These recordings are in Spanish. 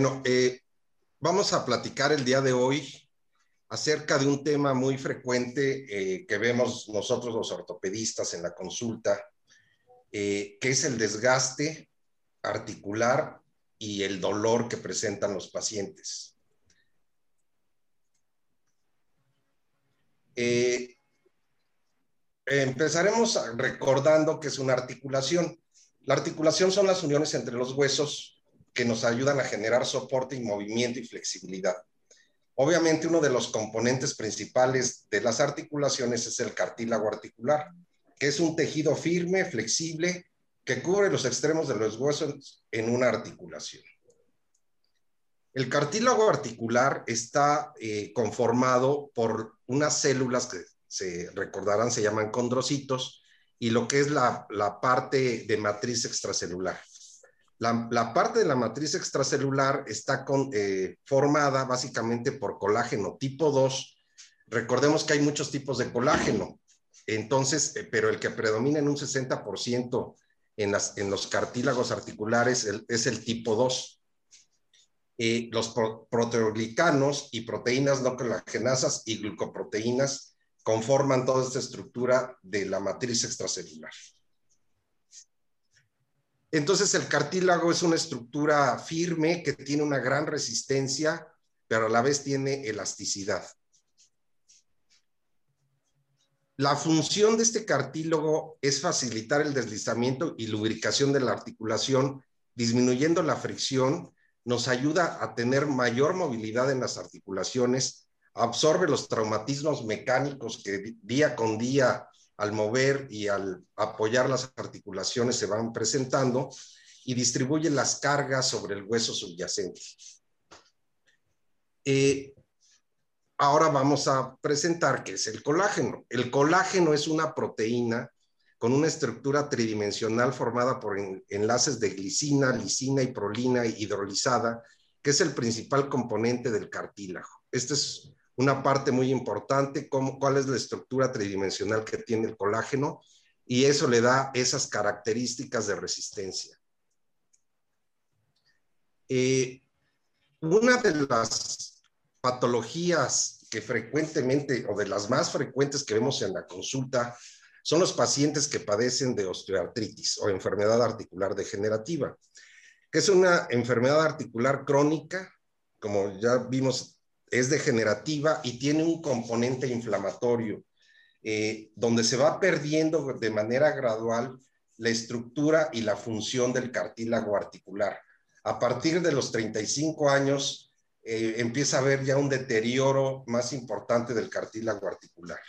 Bueno, eh, vamos a platicar el día de hoy acerca de un tema muy frecuente eh, que vemos nosotros los ortopedistas en la consulta, eh, que es el desgaste articular y el dolor que presentan los pacientes. empezaremos recordando que es una articulación. La articulación son las uniones entre los huesos que nos ayudan a generar soporte y movimiento y flexibilidad. Obviamente uno de los componentes principales de las articulaciones es el cartílago articular, que es un tejido firme, flexible, que cubre los extremos de los huesos en una articulación. El cartílago articular está eh, conformado por unas células que se recordarán, se llaman condrocitos, y lo que es la, la parte de matriz extracelular. La, parte de la matriz extracelular está eh, formada básicamente por colágeno tipo 2. Recordemos que hay muchos tipos de colágeno, entonces, eh, pero el que predomina en un 60% en, los cartílagos articulares es el tipo 2. Eh, los proteoglicanos y proteínas no colagenasas y glucoproteínas conforman toda esta estructura de la matriz extracelular. Entonces el cartílago es una estructura firme que tiene una gran resistencia, pero a la vez tiene elasticidad. La función de este cartílago es facilitar el deslizamiento y lubricación de la articulación, disminuyendo la fricción, nos ayuda a tener mayor movilidad en las articulaciones, absorbe los traumatismos mecánicos que día con día al mover y al apoyar las articulaciones se van presentando y distribuye las cargas sobre el hueso subyacente. Eh, ahora vamos a presentar qué es el colágeno. El colágeno es una proteína con una estructura tridimensional formada por enlaces de glicina, lisina y prolina hidrolizada, que es el principal componente del cartílago. Este es una parte muy importante, cómo, cuál es la estructura tridimensional que tiene el colágeno y eso le da esas características de resistencia. Eh, una de las patologías que frecuentemente o de las más frecuentes que vemos en la consulta son los pacientes que padecen de osteoartritis o enfermedad articular degenerativa, que es una enfermedad articular crónica, como ya vimos es degenerativa y tiene un componente inflamatorio, eh, donde se va perdiendo de manera gradual la estructura y la función del cartílago articular. A partir de los 35 años eh, empieza a haber ya un deterioro más importante del cartílago articular.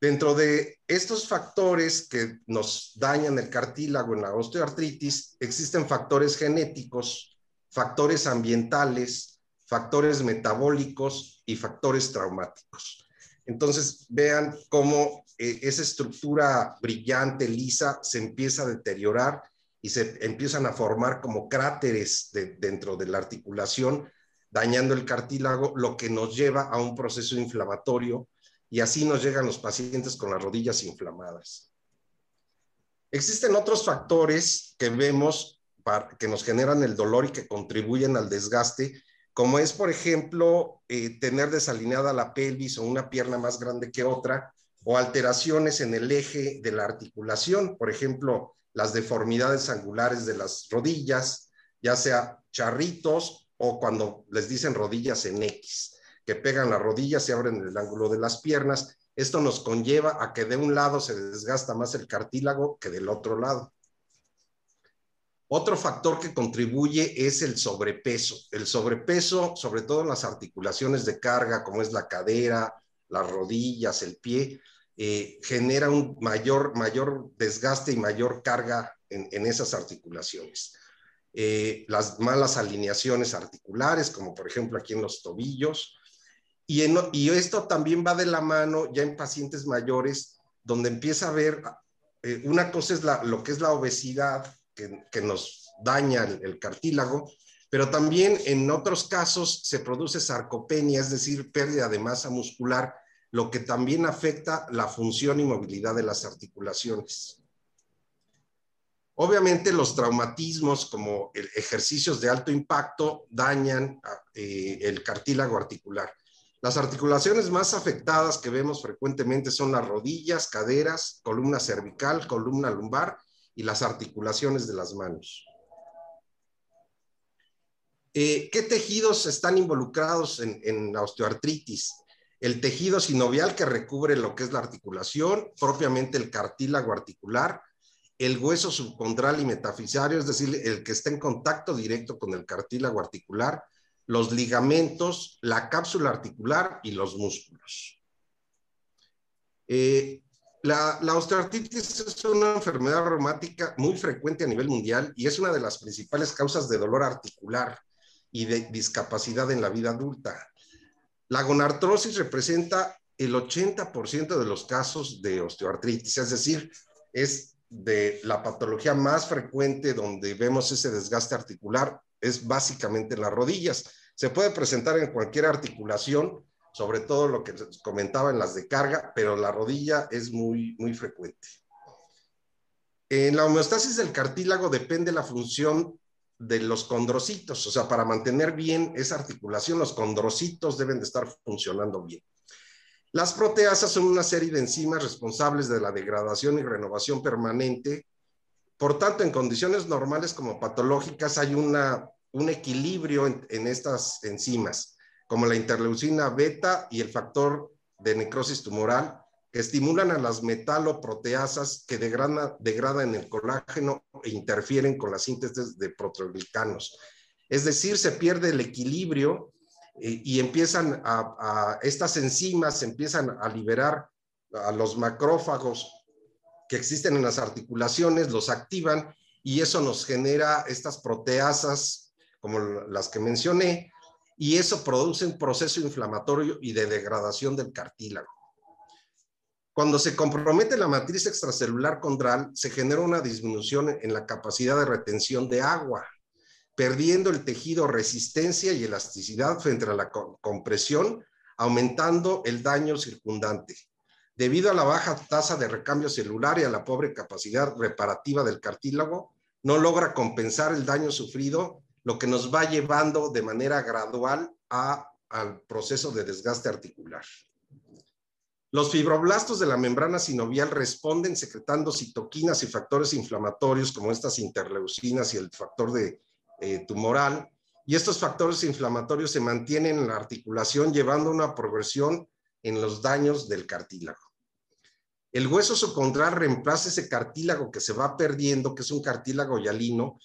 Dentro de estos factores que nos dañan el cartílago en la osteoartritis, existen factores genéticos factores ambientales, factores metabólicos y factores traumáticos. Entonces, vean cómo eh, esa estructura brillante, lisa, se empieza a deteriorar y se empiezan a formar como cráteres dentro de la articulación, dañando el cartílago, lo que nos lleva a un proceso inflamatorio y así nos llegan los pacientes con las rodillas inflamadas. Existen otros factores que vemos que nos generan el dolor y que contribuyen al desgaste, como es, por ejemplo, eh, tener desalineada la pelvis o una pierna más grande que otra, o alteraciones en el eje de la articulación, por ejemplo, las deformidades angulares de las rodillas, ya sea charritos o cuando les dicen rodillas en X, que pegan las rodillas y abren el ángulo de las piernas. Esto nos conlleva a que de un lado se desgasta más el cartílago que del otro lado. Otro factor que contribuye es el sobrepeso. El sobrepeso, sobre todo en las articulaciones de carga, como es la cadera, las rodillas, el pie, eh, genera un mayor, mayor desgaste y mayor carga en, esas articulaciones. Eh, las malas alineaciones articulares, como por ejemplo aquí en los tobillos. Y, y esto también va de la mano ya en pacientes mayores, donde empieza a haber, eh, una cosa es la, lo que es la obesidad, que, nos daña el, cartílago, pero también en otros casos se produce sarcopenia, es decir, pérdida de masa muscular, lo que también afecta la función y movilidad de las articulaciones. Obviamente los traumatismos como ejercicios de alto impacto dañan eh, el cartílago articular. Las articulaciones más afectadas que vemos frecuentemente son las rodillas, caderas, columna cervical, columna lumbar y las articulaciones de las manos. Eh, ¿Qué tejidos están involucrados en, la osteoartritis? El tejido sinovial que recubre lo que es la articulación, propiamente el cartílago articular, el hueso subcondral y metafisario, es decir, el que está en contacto directo con el cartílago articular, los ligamentos, la cápsula articular y los músculos. Eh, la, osteoartritis es una enfermedad reumática muy frecuente a nivel mundial y es una de las principales causas de dolor articular y de discapacidad en la vida adulta. La gonartrosis representa el 80% de los casos de osteoartritis, es decir, es de la patología más frecuente donde vemos ese desgaste articular, es básicamente en las rodillas. Se puede presentar en cualquier articulación, sobre todo lo que comentaba en las de carga, pero la rodilla es muy, muy frecuente. En la homeostasis del cartílago depende la función de los condrocitos, o sea, para mantener bien esa articulación, los condrocitos deben de estar funcionando bien. Las proteasas son una serie de enzimas responsables de la degradación y renovación permanente. Por tanto, en condiciones normales como patológicas hay una, un equilibrio en, en estas enzimas, como la interleucina beta y el factor de necrosis tumoral, que estimulan a las metaloproteasas que degradan, el colágeno e interfieren con la síntesis de proteoglicanos. Es decir, se pierde el equilibrio eh, y empiezan a, estas enzimas empiezan a liberar a los macrófagos que existen en las articulaciones, los activan y eso nos genera estas proteasas como las que mencioné y eso produce un proceso inflamatorio y de degradación del cartílago. Cuando se compromete la matriz extracelular condral, se genera una disminución en la capacidad de retención de agua, perdiendo el tejido resistencia y elasticidad frente a la compresión, aumentando el daño circundante. Debido a la baja tasa de recambio celular y a la pobre capacidad reparativa del cartílago, no logra compensar el daño sufrido, lo que nos va llevando de manera gradual al proceso de desgaste articular. Los fibroblastos de la membrana sinovial responden secretando citoquinas y factores inflamatorios como estas interleucinas y el factor de eh, tumoral. Y estos factores inflamatorios se mantienen en la articulación llevando una progresión en los daños del cartílago. El hueso subcondral reemplaza ese cartílago que se va perdiendo, que es un cartílago hialino,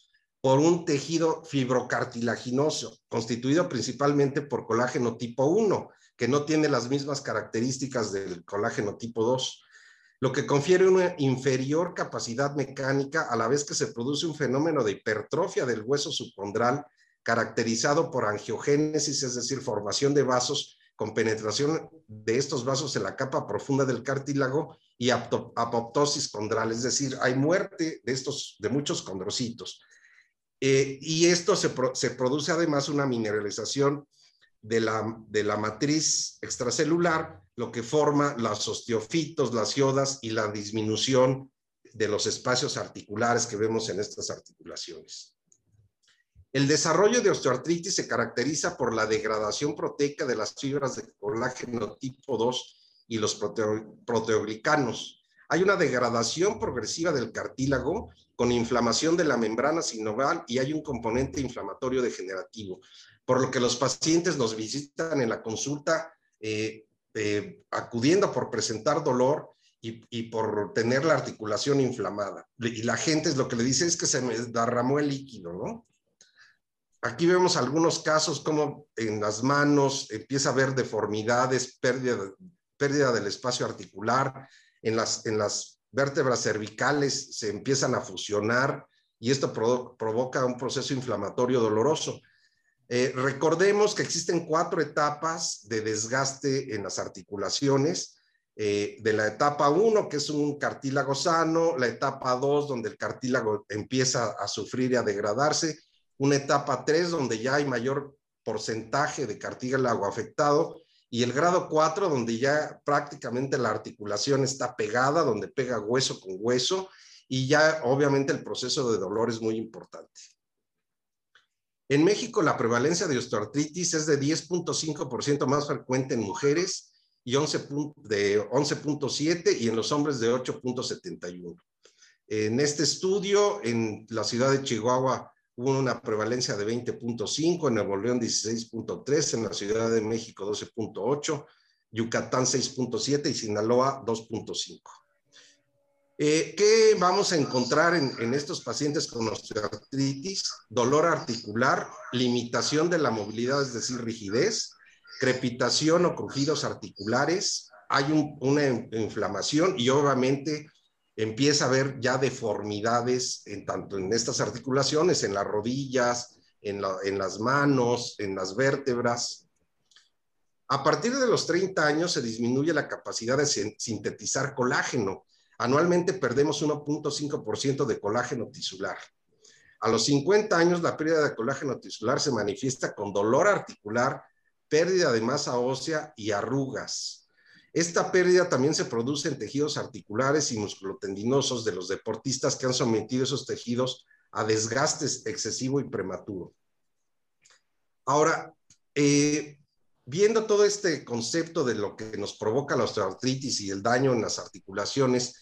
por un tejido fibrocartilaginoso, constituido principalmente por colágeno tipo 1, que no tiene las mismas características del colágeno tipo 2, lo que confiere una inferior capacidad mecánica a la vez que se produce un fenómeno de hipertrofia del hueso subcondral caracterizado por angiogénesis, es decir, formación de vasos con penetración de estos vasos en la capa profunda del cartílago y apoptosis condral, es decir, hay muerte de estos, de muchos condrocitos. Eh, y esto se, produce además una mineralización de la, de la matriz extracelular, lo que forma los osteofitos, las iodas y la disminución de los espacios articulares que vemos en estas articulaciones. El desarrollo de osteoartritis se caracteriza por la degradación proteica de las fibras de colágeno tipo 2 y los proteoglicanos. Hay una degradación progresiva del cartílago con inflamación de la membrana sinovial y hay un componente inflamatorio degenerativo por lo que los pacientes nos visitan en la consulta eh, eh, acudiendo por presentar dolor y, por tener la articulación inflamada. Y la gente es lo que le dice es que se me derramó el líquido, ¿no? Aquí vemos algunos casos como en las manos empieza a haber deformidades, pérdida, pérdida del espacio articular, en las, en las vértebras cervicales se empiezan a fusionar y esto provoca un proceso inflamatorio doloroso. Eh, recordemos que existen cuatro etapas de desgaste en las articulaciones. Eh, de la etapa 1, que es un cartílago sano, la etapa 2, donde el cartílago empieza a sufrir y a degradarse, una etapa 3, donde ya hay mayor porcentaje de cartílago afectado, y el grado 4, donde ya prácticamente la articulación está pegada, donde pega hueso con hueso, y ya obviamente el proceso de dolor es muy importante. En México la prevalencia de osteoartritis es de 10.5% más frecuente en mujeres y 11 de 11.7 y en los hombres de 8.71. En este estudio, en la ciudad de Chihuahua hubo una prevalencia de 20.5, en Nuevo León 16.3, en la Ciudad de México 12.8, Yucatán 6.7 y Sinaloa 2.5. Eh, ¿Qué vamos a encontrar en, estos pacientes con osteoartritis? Dolor articular, limitación de la movilidad, es decir, rigidez, crepitación o crujidos articulares, hay una inflamación y obviamente empieza a haber ya deformidades en tanto en estas articulaciones, en las rodillas, en, en las manos, en las vértebras. A partir de los 30 años se disminuye la capacidad de sintetizar colágeno Anualmente perdemos 1.5% de colágeno tisular. A los 50 años, la pérdida de colágeno tisular se manifiesta con dolor articular, pérdida de masa ósea y arrugas. Esta pérdida también se produce en tejidos articulares y musculotendinosos de los deportistas que han sometido esos tejidos a desgastes excesivo y prematuro. Ahora, eh, viendo todo este concepto de lo que nos provoca la osteoartritis y el daño en las articulaciones,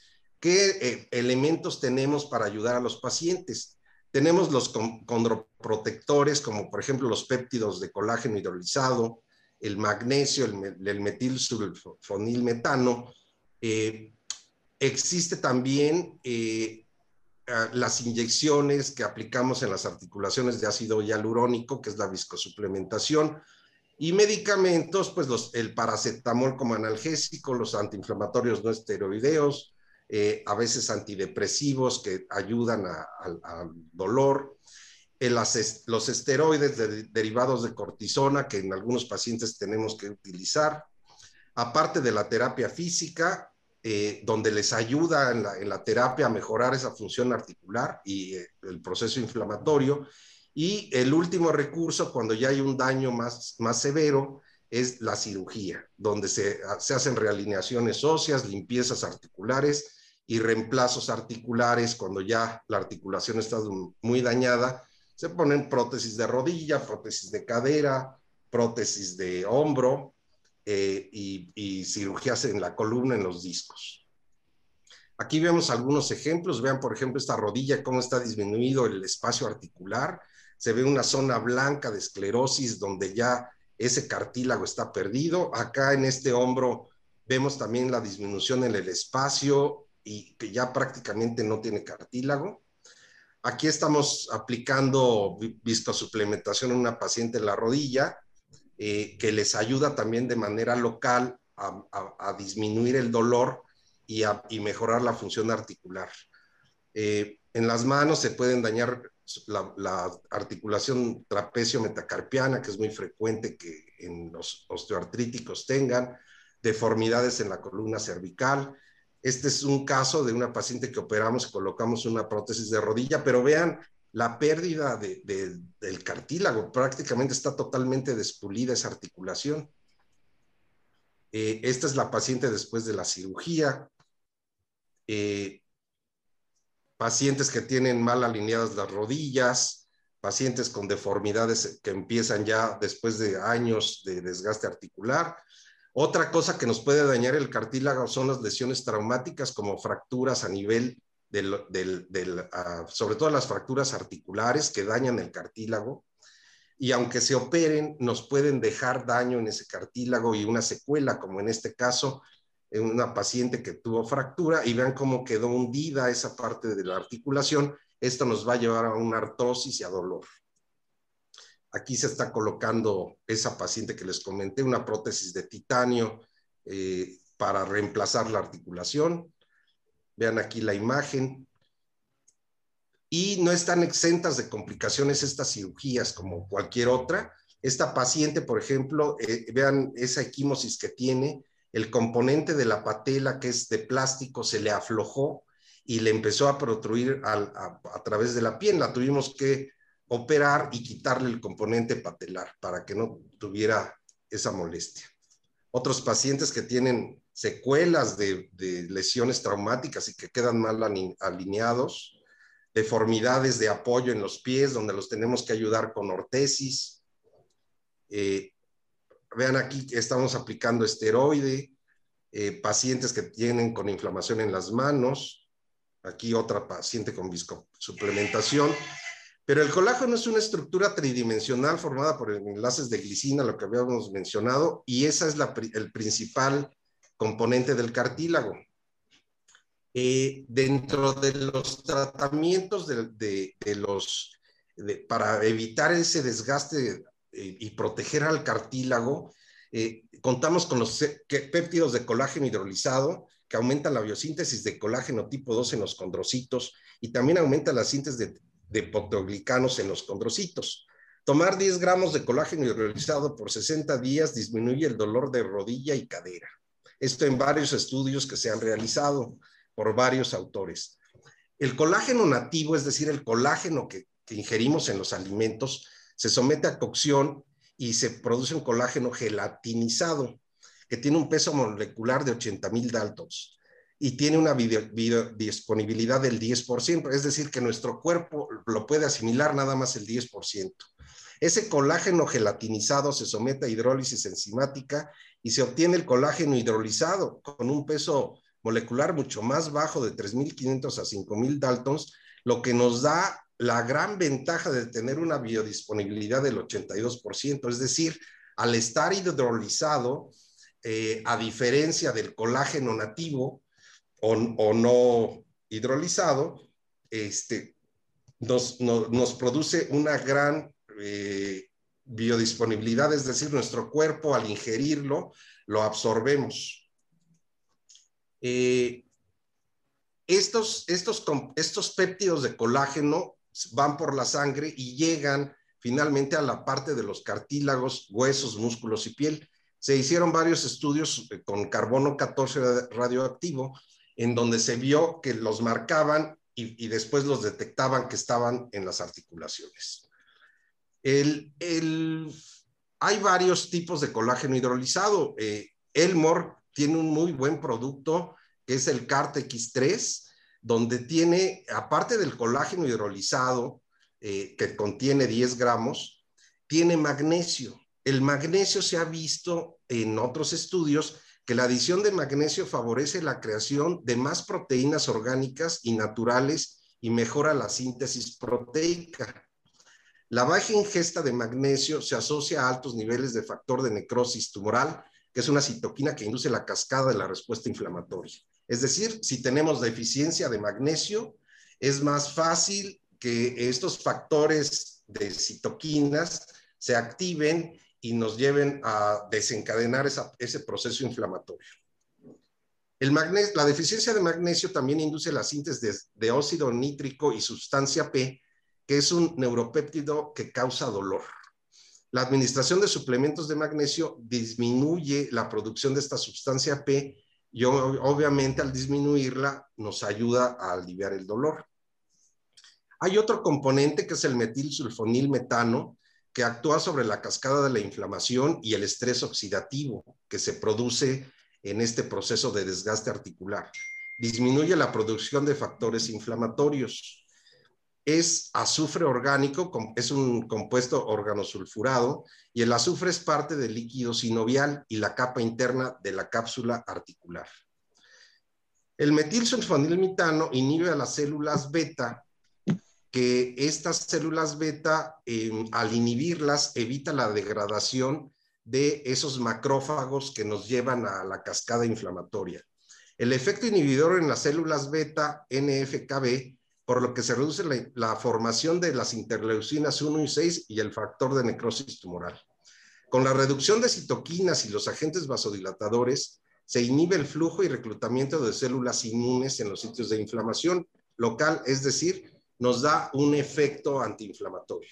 ¿Qué eh, elementos tenemos para ayudar a los pacientes? Tenemos los condroprotectores, como por ejemplo los péptidos de colágeno hidrolizado, el magnesio, el, el metilsulfonilmetano. Eh, existe también eh, las inyecciones que aplicamos en las articulaciones de ácido hialurónico, que es la viscosuplementación, y medicamentos, pues los, el paracetamol como analgésico, los antiinflamatorios no esteroideos, eh, a veces antidepresivos que ayudan al dolor, eh, los esteroides derivados de cortisona que en algunos pacientes tenemos que utilizar, aparte de la terapia física, eh, donde les ayuda en la, terapia a mejorar esa función articular y el proceso inflamatorio. Y el último recurso, cuando ya hay un daño más, más severo, es la cirugía, donde se, se hacen realineaciones óseas, limpiezas articulares y reemplazos articulares cuando ya la articulación está muy dañada. Se ponen prótesis de rodilla, prótesis de cadera, prótesis de hombro eh, y, y cirugías en la columna, en los discos. Aquí vemos algunos ejemplos. Vean, por ejemplo, esta rodilla, cómo está disminuido el espacio articular. Se ve una zona blanca de esclerosis donde ya ese cartílago está perdido. Acá en este hombro vemos también la disminución en el espacio y que ya prácticamente no tiene cartílago. Aquí estamos aplicando viscosuplementación a una paciente en la rodilla, eh, que les ayuda también de manera local a, disminuir el dolor y, a, mejorar la función articular. Eh, en las manos se pueden dañar la, la, articulación trapecio-metacarpiana, que es muy frecuente que en los osteoartríticos tengan, deformidades en la columna cervical, este es un caso de una paciente que operamos y colocamos una prótesis de rodilla, pero vean la pérdida del cartílago, prácticamente está totalmente despulida esa articulación. Eh, esta es la paciente después de la cirugía. Eh, pacientes que tienen mal alineadas las rodillas, pacientes con deformidades que empiezan ya después de años de desgaste articular, otra cosa que nos puede dañar el cartílago son las lesiones traumáticas como fracturas a nivel del, ah, sobre todo las fracturas articulares que dañan el cartílago. Y aunque se operen, nos pueden dejar daño en ese cartílago y una secuela, como en este caso, en una paciente que tuvo fractura y vean cómo quedó hundida esa parte de la articulación. Esto nos va a llevar a una artrosis y a dolor. Aquí se está colocando esa paciente que les comenté, una prótesis de titanio eh, para reemplazar la articulación. Vean aquí la imagen. Y no están exentas de complicaciones estas cirugías como cualquier otra. Esta paciente, por ejemplo, eh, vean esa equimosis que tiene, el componente de la patela que es de plástico se le aflojó y le empezó a protruir a, a través de la piel. La tuvimos que operar y quitarle el componente patelar para que no tuviera esa molestia. Otros pacientes que tienen secuelas de, lesiones traumáticas y que quedan mal alineados, deformidades de apoyo en los pies, donde los tenemos que ayudar con ortesis. Eh, vean aquí estamos aplicando esteroide, eh, pacientes que tienen con inflamación en las manos, aquí otra paciente con viscosuplementación. Pero el colágeno es una estructura tridimensional formada por enlaces de glicina, lo que habíamos mencionado, y esa es el principal componente del cartílago. Eh, dentro de los tratamientos de, los, para evitar ese desgaste eh, y proteger al cartílago, eh, contamos con los péptidos de colágeno hidrolizado que aumentan la biosíntesis de colágeno tipo 2 en los condrocitos y también aumenta la síntesis de, de potoglicanos en los condrocitos. Tomar 10 gramos de colágeno hidrolizado por 60 días disminuye el dolor de rodilla y cadera. Esto en varios estudios que se han realizado por varios autores. El colágeno nativo, es decir, el colágeno que, ingerimos en los alimentos, se somete a cocción y se produce un colágeno gelatinizado que tiene un peso molecular de 80 mil daltons y tiene una disponibilidad del 10%, es decir, que nuestro cuerpo lo puede asimilar nada más el 10%. Ese colágeno gelatinizado se somete a hidrólisis enzimática y se obtiene el colágeno hidrolizado con un peso molecular mucho más bajo de 3.500 a 5.000 Daltons, lo que nos da la gran ventaja de tener una biodisponibilidad del 82%, es decir, al estar hidrolizado, eh, a diferencia del colágeno nativo o, no hidrolizado, este, nos, produce una gran eh, biodisponibilidad, es decir, nuestro cuerpo al ingerirlo lo absorbemos. Eh, estos, estos, estos péptidos de colágeno van por la sangre y llegan finalmente a la parte de los cartílagos, huesos, músculos y piel. Se hicieron varios estudios eh, con carbono 14 radioactivo en donde se vio que los marcaban y después los detectaban que estaban en las articulaciones. El, hay varios tipos de colágeno hidrolizado. Eh, Elmore tiene un muy buen producto que es el CART-X3, donde tiene, aparte del colágeno hidrolizado, eh, que contiene 10 gramos, tiene magnesio. El magnesio se ha visto en otros estudios que la adición de magnesio favorece la creación de más proteínas orgánicas y naturales y mejora la síntesis proteica. La baja ingesta de magnesio se asocia a altos niveles de factor de necrosis tumoral, que es una citoquina que induce la cascada de la respuesta inflamatoria. Es decir, si tenemos deficiencia de magnesio, es más fácil que estos factores de citoquinas se activen y nos lleven a desencadenar ese proceso inflamatorio. La deficiencia de magnesio también induce la síntesis de óxido nítrico y sustancia P, que es un neuropéptido que causa dolor. La administración de suplementos de magnesio disminuye la producción de esta sustancia P y obviamente al disminuirla nos ayuda a aliviar el dolor. Hay otro componente que es el metilsulfonilmetano que actúa sobre la cascada de la inflamación y el estrés oxidativo que se produce en este proceso de desgaste articular. Disminuye la producción de factores inflamatorios es azufre orgánico, es un compuesto organosulfurado y el azufre es parte del líquido sinovial y la capa interna de la cápsula articular. El metilsulfonilmitano inhibe a las células beta, que estas células beta, em, al inhibirlas, evita la degradación de esos macrófagos que nos llevan a la cascada inflamatoria. El efecto inhibidor en las células beta NFKB por lo que se reduce la, formación de las interleucinas 1 y 6 y el factor de necrosis tumoral. Con la reducción de citoquinas y los agentes vasodilatadores, se inhibe el flujo y reclutamiento de células inmunes en los sitios de inflamación local, es decir, nos da un efecto antiinflamatorio.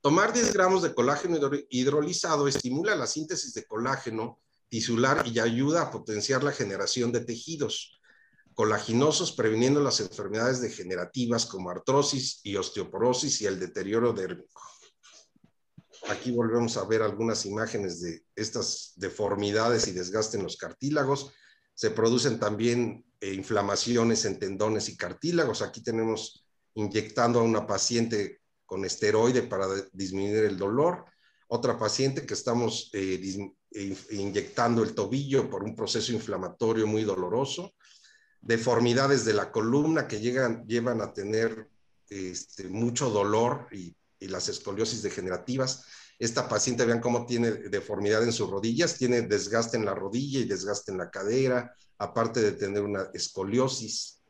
Tomar 10 gramos de colágeno hidrolizado estimula la síntesis de colágeno tisular y ayuda a potenciar la generación de tejidos, colaginosos previniendo las enfermedades degenerativas como artrosis y osteoporosis y el deterioro dérmico. Aquí volvemos a ver algunas imágenes de estas deformidades y desgaste en los cartílagos. Se producen también eh, inflamaciones en tendones y cartílagos. Aquí tenemos inyectando a una paciente con esteroide para disminuir el dolor. Otra paciente que estamos eh, inyectando el tobillo por un proceso inflamatorio muy doloroso. Deformidades de la columna que llegan, llevan a tener este, mucho dolor y, y las escoliosis degenerativas. Esta paciente, vean cómo tiene deformidad en sus rodillas, tiene desgaste en la rodilla y desgaste en la cadera, aparte de tener una escoliosis.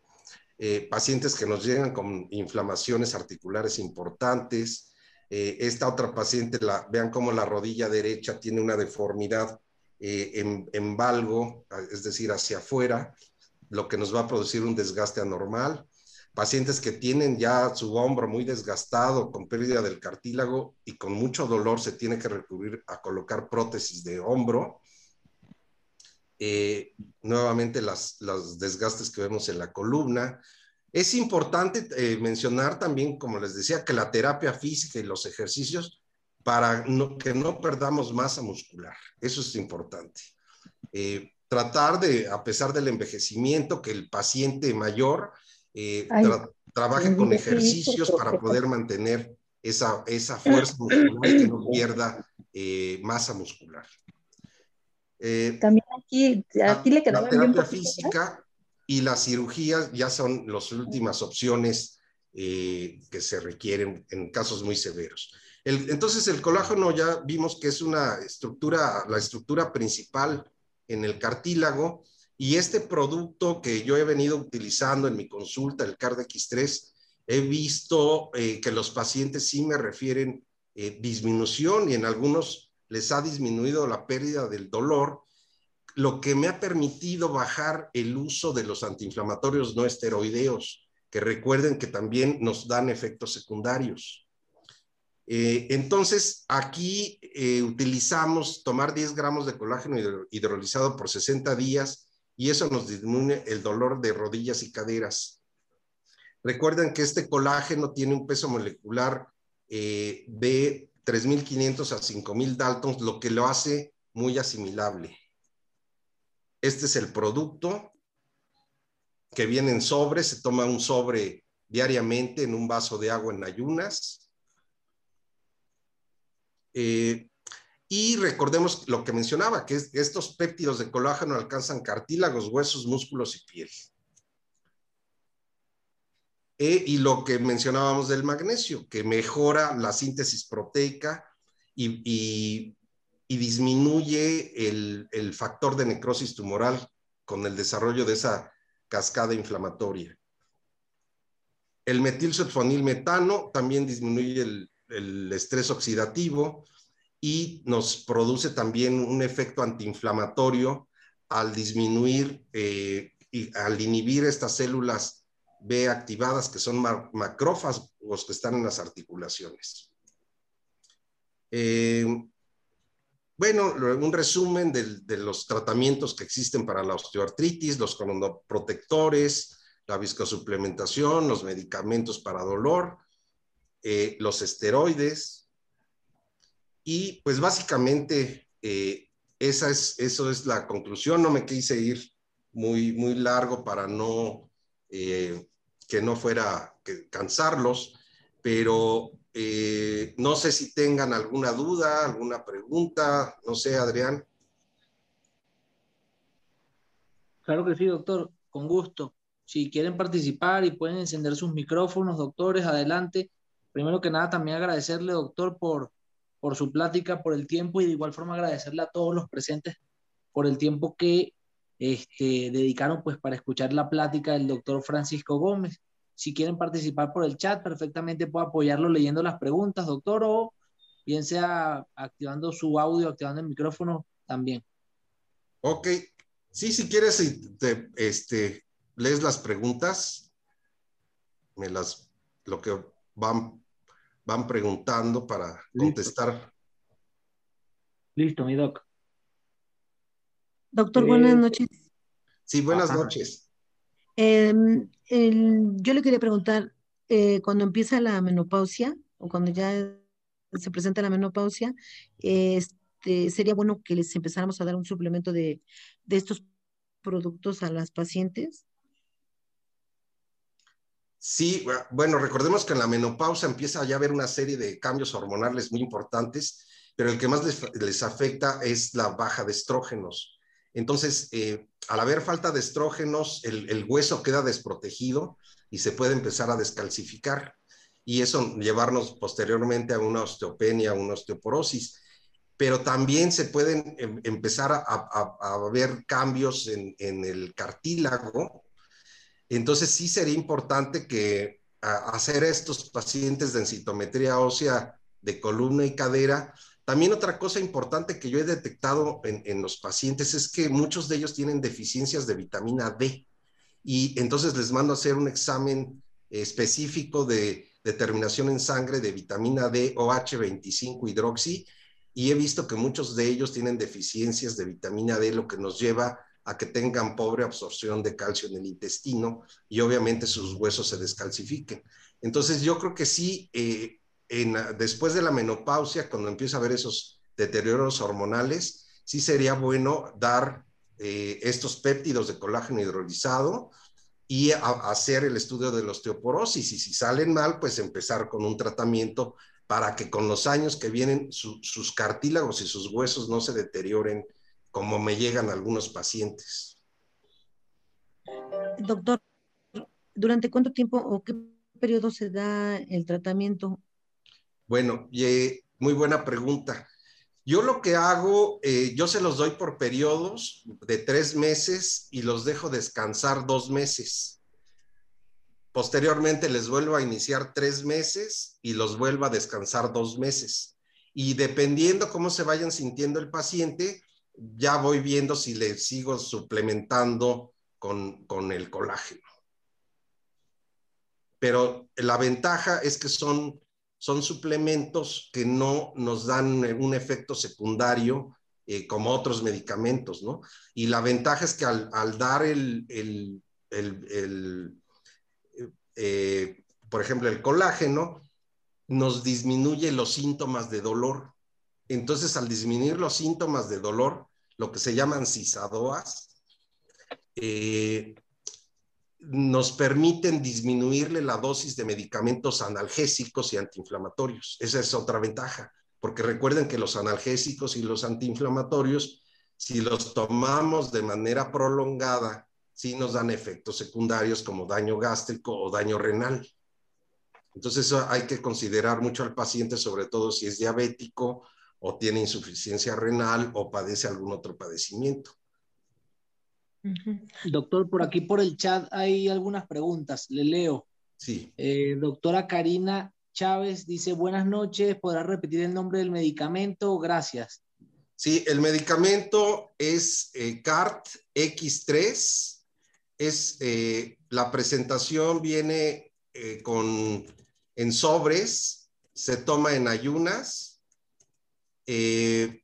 Eh, pacientes que nos llegan con inflamaciones articulares importantes. Eh, esta otra paciente, la, vean cómo la rodilla derecha tiene una deformidad eh, en, en valgo, es decir, hacia afuera, lo que nos va a producir un desgaste anormal pacientes que tienen ya su hombro muy desgastado, con pérdida del cartílago y con mucho dolor, se tiene que recurrir a colocar prótesis de hombro. Eh, nuevamente los desgastes que vemos en la columna. Es importante eh, mencionar también, como les decía, que la terapia física y los ejercicios para que no perdamos masa muscular. Eso es importante. Eh, tratar de, a pesar del envejecimiento, que el paciente mayor trabajen con ejercicios para poder mantener esa, esa fuerza muscular y que no pierda masa muscular. Eh, También aquí, aquí le quedaba La terapia física y la cirugía ya son las últimas opciones que se requieren en casos muy severos. entonces, el colágeno ya vimos que es una estructura, la estructura principal en el cartílago y este producto que yo he venido utilizando en mi consulta, el CardX3, he visto eh, que los pacientes sí me refieren eh, disminución y en algunos les ha disminuido la pérdida del dolor, lo que me ha permitido bajar el uso de los antiinflamatorios no esteroideos, que recuerden que también nos dan efectos secundarios. Eh, entonces, aquí utilizamos tomar 10 gramos de colágeno hidrolizado por 60 días y eso nos disminuye el dolor de rodillas y caderas. Recuerden que este colágeno tiene un peso molecular eh, de 3.500 a 5.000 daltons, lo que lo hace muy asimilable. Este es el producto que viene en sobre, se toma un sobre diariamente en un vaso de agua en ayunas. Eh, y recordemos lo que mencionaba, que estos péptidos de colágeno alcanzan cartílagos, huesos, músculos y piel. E, y lo que mencionábamos del magnesio, que mejora la síntesis proteica y, disminuye el, el, factor de necrosis tumoral con el desarrollo de esa cascada inflamatoria. El metilsulfonilmetano también disminuye el, el estrés oxidativo, y nos produce también un efecto antiinflamatorio al disminuir eh, y al inhibir estas células B activadas que son macrófagos que están en las articulaciones. Eh, bueno, un resumen de, los tratamientos que existen para la osteoartritis, los cronoprotectores, la viscosuplementación, los medicamentos para dolor, eh, los esteroides, y pues básicamente eh, esa es, eso es la conclusión. No me quise ir muy, muy largo para no, que no fuera que cansarlos, pero eh, no sé si tengan alguna duda, alguna pregunta, no sé, Adrián. Claro que sí, doctor, con gusto. Si quieren participar y pueden encender sus micrófonos, doctores, adelante. Primero que nada, también agradecerle, doctor, por, por su plática, por el tiempo y de igual forma agradecerle a todos los presentes por el tiempo que este, dedicaron pues para escuchar la plática del doctor Francisco Gómez. Si quieren participar por el chat, perfectamente puedo apoyarlo leyendo las preguntas, doctor, o bien sea activando su audio, activando el micrófono también. Ok, sí, si quieres, te, este, lees las preguntas, me las, lo que van van preguntando para contestar. Listo, mi doc. Doctor, buenas eh, noches. Sí, buenas noches. Em, yo le quería preguntar, eh, cuando empieza la menopausia o cuando ya se presenta la menopausia, este, sería bueno que les empezáramos a dar un suplemento de, de estos productos a las pacientes. Sí, bueno, recordemos que en la menopausa empieza ya a haber una serie de cambios hormonales muy importantes, pero el que más les, afecta es la baja de estrógenos. Entonces, eh, al haber falta de estrógenos, el, hueso queda desprotegido y se puede empezar a descalcificar y eso llevarnos posteriormente a una osteopenia, una osteoporosis. Pero también se pueden em, empezar a, ver cambios en, en el cartílago, entonces sí sería importante que hacer estos pacientes de densitometría ósea de columna y cadera. También otra cosa importante que yo he detectado en, los pacientes es que muchos de ellos tienen deficiencias de vitamina D y entonces les mando a hacer un examen específico de determinación en sangre de vitamina D o H25 hidroxi y he visto que muchos de ellos tienen deficiencias de vitamina D, lo que nos lleva a que tengan pobre absorción de calcio en el intestino y obviamente sus huesos se descalcifiquen. Entonces yo creo que sí, eh, después de la menopausia, cuando empieza a haber esos deterioros hormonales, sí sería bueno dar eh, estos péptidos de colágeno hidrolizado y hacer el estudio de la osteoporosis y si salen mal, pues empezar con un tratamiento para que con los años que vienen sus cartílagos y sus huesos no se deterioren como me llegan algunos pacientes. Doctor, ¿durante cuánto tiempo o qué periodo se da el tratamiento? Bueno, muy buena pregunta. Yo lo que hago, eh, yo se los doy por periodos de tres meses y los dejo descansar dos meses. Posteriormente les vuelvo a iniciar tres meses y los vuelvo a descansar dos meses. Y dependiendo cómo se vayan sintiendo el paciente, ya voy viendo si le sigo suplementando con, con el colágeno. Pero la ventaja es que son, son suplementos que no nos dan un efecto secundario eh, como otros medicamentos, ¿no? Y la ventaja es que al, dar el, el, el, eh, por ejemplo, el colágeno, nos disminuye los síntomas de dolor. Entonces, al disminuir los síntomas de dolor, lo que se llaman cisadoas, eh, nos permiten disminuirle la dosis de medicamentos analgésicos y antiinflamatorios. Esa es otra ventaja, porque recuerden que los analgésicos y los antiinflamatorios, si los tomamos de manera prolongada, sí nos dan efectos secundarios como daño gástrico o daño renal. Entonces eso hay que considerar mucho al paciente, sobre todo si es diabético o tiene insuficiencia renal o padece algún otro padecimiento. Doctor, por aquí por el chat hay algunas preguntas. Le leo. Sí. Eh, doctora Karina Chávez dice, buenas noches, ¿podrá repetir el nombre del medicamento? Gracias. Sí, el medicamento es eh, CART X3. Es, eh, la presentación viene con, en sobres, se toma en ayunas eh,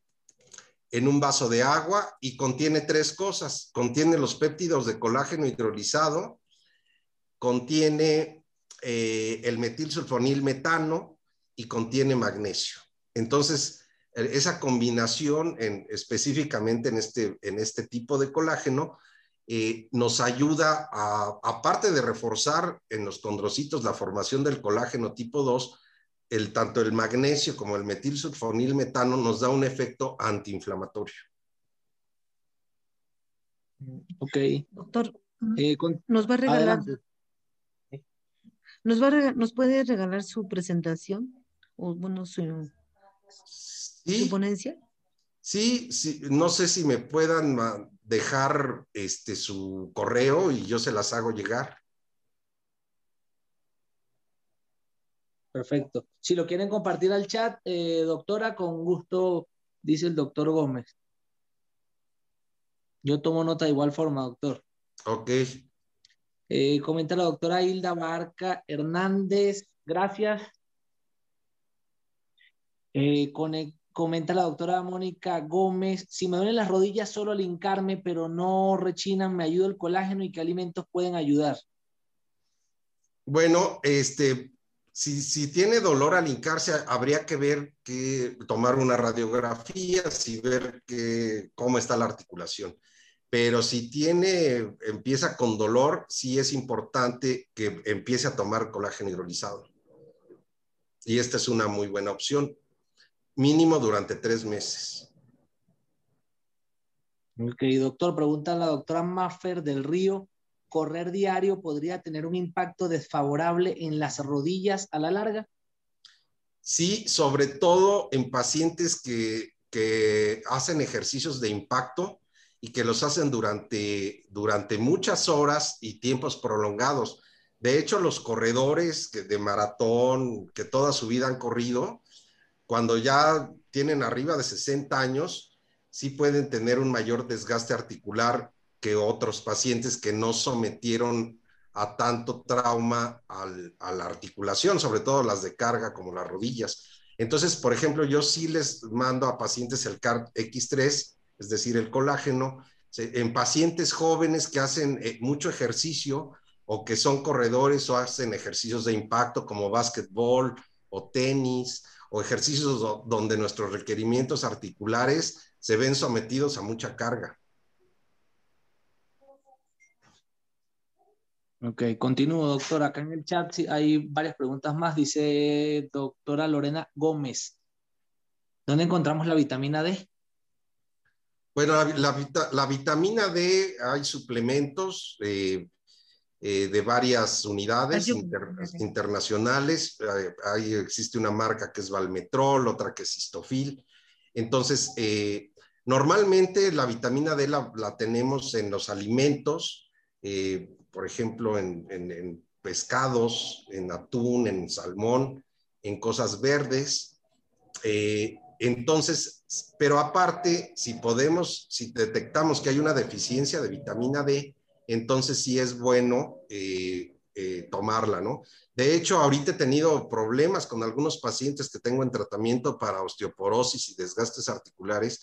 en un vaso de agua y contiene tres cosas. Contiene los péptidos de colágeno hidrolizado, contiene eh, el metilsulfonil metano y contiene magnesio. Entonces, e, esa combinación en, específicamente en este, en este tipo de colágeno eh, nos ayuda a, aparte de reforzar en los condrocitos la formación del colágeno tipo 2, el, tanto el magnesio como el metilsulfonil metano nos da un efecto antiinflamatorio. Ok. Doctor, eh, nos va a regalar. ¿Nos, va ¿Nos puede regalar su presentación? O bueno, su, ponencia. Sí, sí, no sé si me puedan dejar este, su correo y yo se las hago llegar. Perfecto. Si lo quieren compartir al chat, eh, doctora, con gusto, dice el doctor Gómez. Yo tomo nota de igual forma, doctor. Ok. Eh, comenta la doctora Hilda Barca Hernández, gracias. Eh, comenta la doctora Mónica Gómez, si me duelen las rodillas solo al hincarme, pero no rechinan, me ayuda el colágeno y qué alimentos pueden ayudar. Bueno, este, si, tiene dolor al hincarse, habría que ver que tomar una radiografía, y ver que, cómo está la articulación. Pero si tiene, empieza con dolor, sí es importante que empiece a tomar colágeno hidrolizado. Y esta es una muy buena opción, mínimo durante tres meses. Ok, doctor, pregunta la doctora Maffer del Río correr diario podría tener un impacto desfavorable en las rodillas a la larga? Sí, sobre todo en pacientes que, que hacen ejercicios de impacto y que los hacen durante, durante muchas horas y tiempos prolongados. De hecho, los corredores de maratón, que toda su vida han corrido, cuando ya tienen arriba de 60 años, sí pueden tener un mayor desgaste articular que otros pacientes que no sometieron a tanto trauma a la articulación, sobre todo las de carga como las rodillas. Entonces, por ejemplo, yo sí les mando a pacientes el CAR X3, es decir, el colágeno, en pacientes jóvenes que hacen eh, mucho ejercicio o que son corredores o hacen ejercicios de impacto como básquetbol o tenis o ejercicios donde nuestros requerimientos articulares se ven sometidos a mucha carga. Ok, continúo, doctora. Acá en el chat hay varias preguntas más. Dice doctora Lorena Gómez. ¿Dónde encontramos la vitamina D? Bueno, la, vitamina D hay suplementos eh, eh, de varias unidades internacionales. Eh, ahí existe una marca que es Valmetrol, otra que es Histofil. Entonces, normalmente la vitamina D la, la tenemos en los alimentos por ejemplo, en, pescados, en atún, en salmón, en cosas verdes. Eh, entonces, pero aparte, si podemos, si detectamos que hay una deficiencia de vitamina D, entonces sí es bueno eh, eh, tomarla, ¿no? De hecho, ahorita he tenido problemas con algunos pacientes que tengo en tratamiento para osteoporosis y desgastes articulares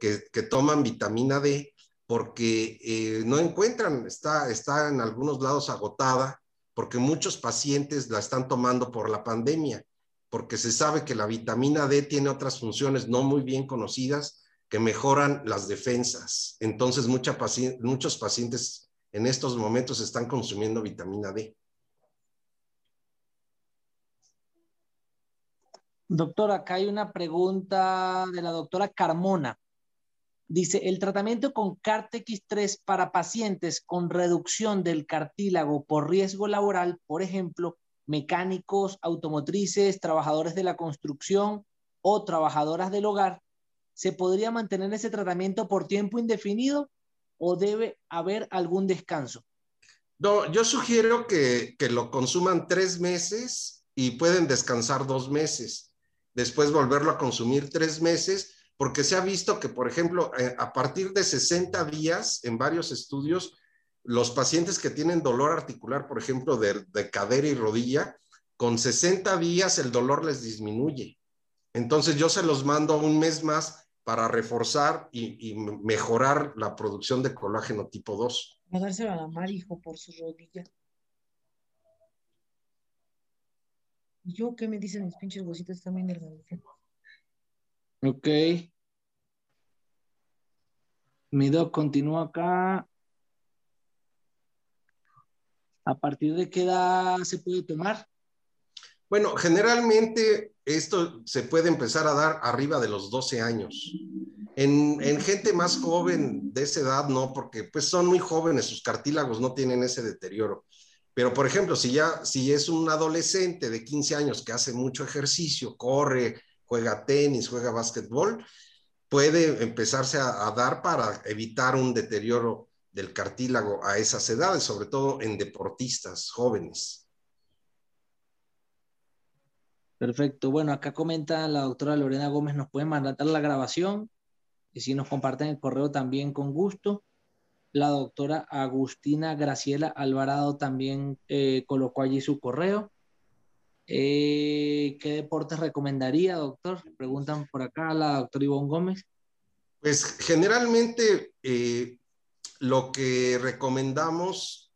que, que toman vitamina D porque eh, no encuentran, está, está en algunos lados agotada, porque muchos pacientes la están tomando por la pandemia, porque se sabe que la vitamina D tiene otras funciones no muy bien conocidas que mejoran las defensas. Entonces, muchos pacientes en estos momentos están consumiendo vitamina D. Doctora, acá hay una pregunta de la doctora Carmona. Dice, el tratamiento con CART-X3 para pacientes con reducción del cartílago por riesgo laboral, por ejemplo, mecánicos, automotrices, trabajadores de la construcción o trabajadoras del hogar, ¿se podría mantener ese tratamiento por tiempo indefinido o debe haber algún descanso? No, yo sugiero que, que lo consuman tres meses y pueden descansar dos meses. Después volverlo a consumir tres meses porque se ha visto que, por ejemplo, eh, a partir de 60 días, en varios estudios, los pacientes que tienen dolor articular, por ejemplo, de, cadera y rodilla, con 60 días el dolor les disminuye. Entonces yo se los mando un mes más para reforzar y, mejorar la producción de colágeno tipo 2. A dárselo a la mar, hijo, por su rodilla. ¿Yo qué me dicen mis pinches huesitos también del Ok. Mi doc continúa acá. ¿A partir de qué edad se puede tomar? Bueno, generalmente esto se puede empezar a dar arriba de los 12 años. En, en, gente más joven de esa edad, no, porque pues son muy jóvenes, sus cartílagos no tienen ese deterioro. Pero, por ejemplo, si ya, si es un adolescente de 15 años que hace mucho ejercicio, corre, juega tenis, juega básquetbol, puede empezarse a, dar para evitar un deterioro del cartílago a esas edades, sobre todo en deportistas jóvenes. Perfecto. Bueno, acá comenta la doctora Lorena Gómez, nos pueden mandar la grabación y si nos comparten el correo también con gusto. La doctora Agustina Graciela Alvarado también eh, colocó allí su correo. Eh, ¿Qué deportes recomendaría, doctor? Preguntan por acá a la doctora Ivonne Gómez. Pues generalmente eh, lo que recomendamos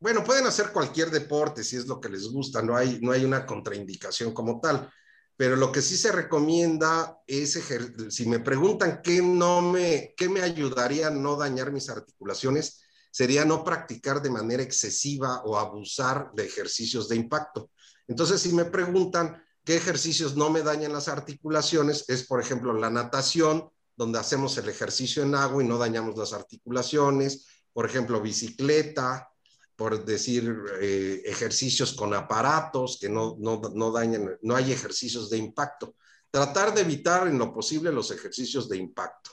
bueno, pueden hacer cualquier deporte si es lo que les gusta, no hay, no hay una contraindicación como tal, pero lo que sí se recomienda es, si me preguntan qué, no me, qué me ayudaría a no dañar mis articulaciones, sería no practicar de manera excesiva o abusar de ejercicios de impacto. Entonces, si me preguntan qué ejercicios no me dañan las articulaciones, es por ejemplo la natación, donde hacemos el ejercicio en agua y no dañamos las articulaciones, por ejemplo, bicicleta, por decir eh, ejercicios con aparatos que no, no, no no hay ejercicios de impacto. Tratar de evitar en lo posible los ejercicios de impacto.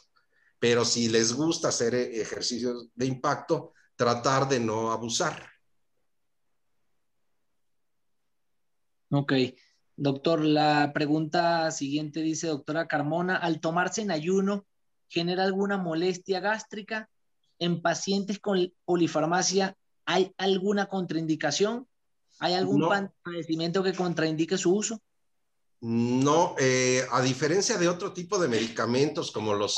Pero si les gusta hacer eh, ejercicios de impacto, tratar de no abusar. Ok. Doctor, la pregunta siguiente dice, doctora Carmona, al tomarse en ayuno, ¿genera alguna molestia gástrica? En pacientes con polifarmacia, ¿hay alguna contraindicación? ¿Hay algún padecimiento que contraindique su uso? No, eh, a diferencia de otro tipo de medicamentos como los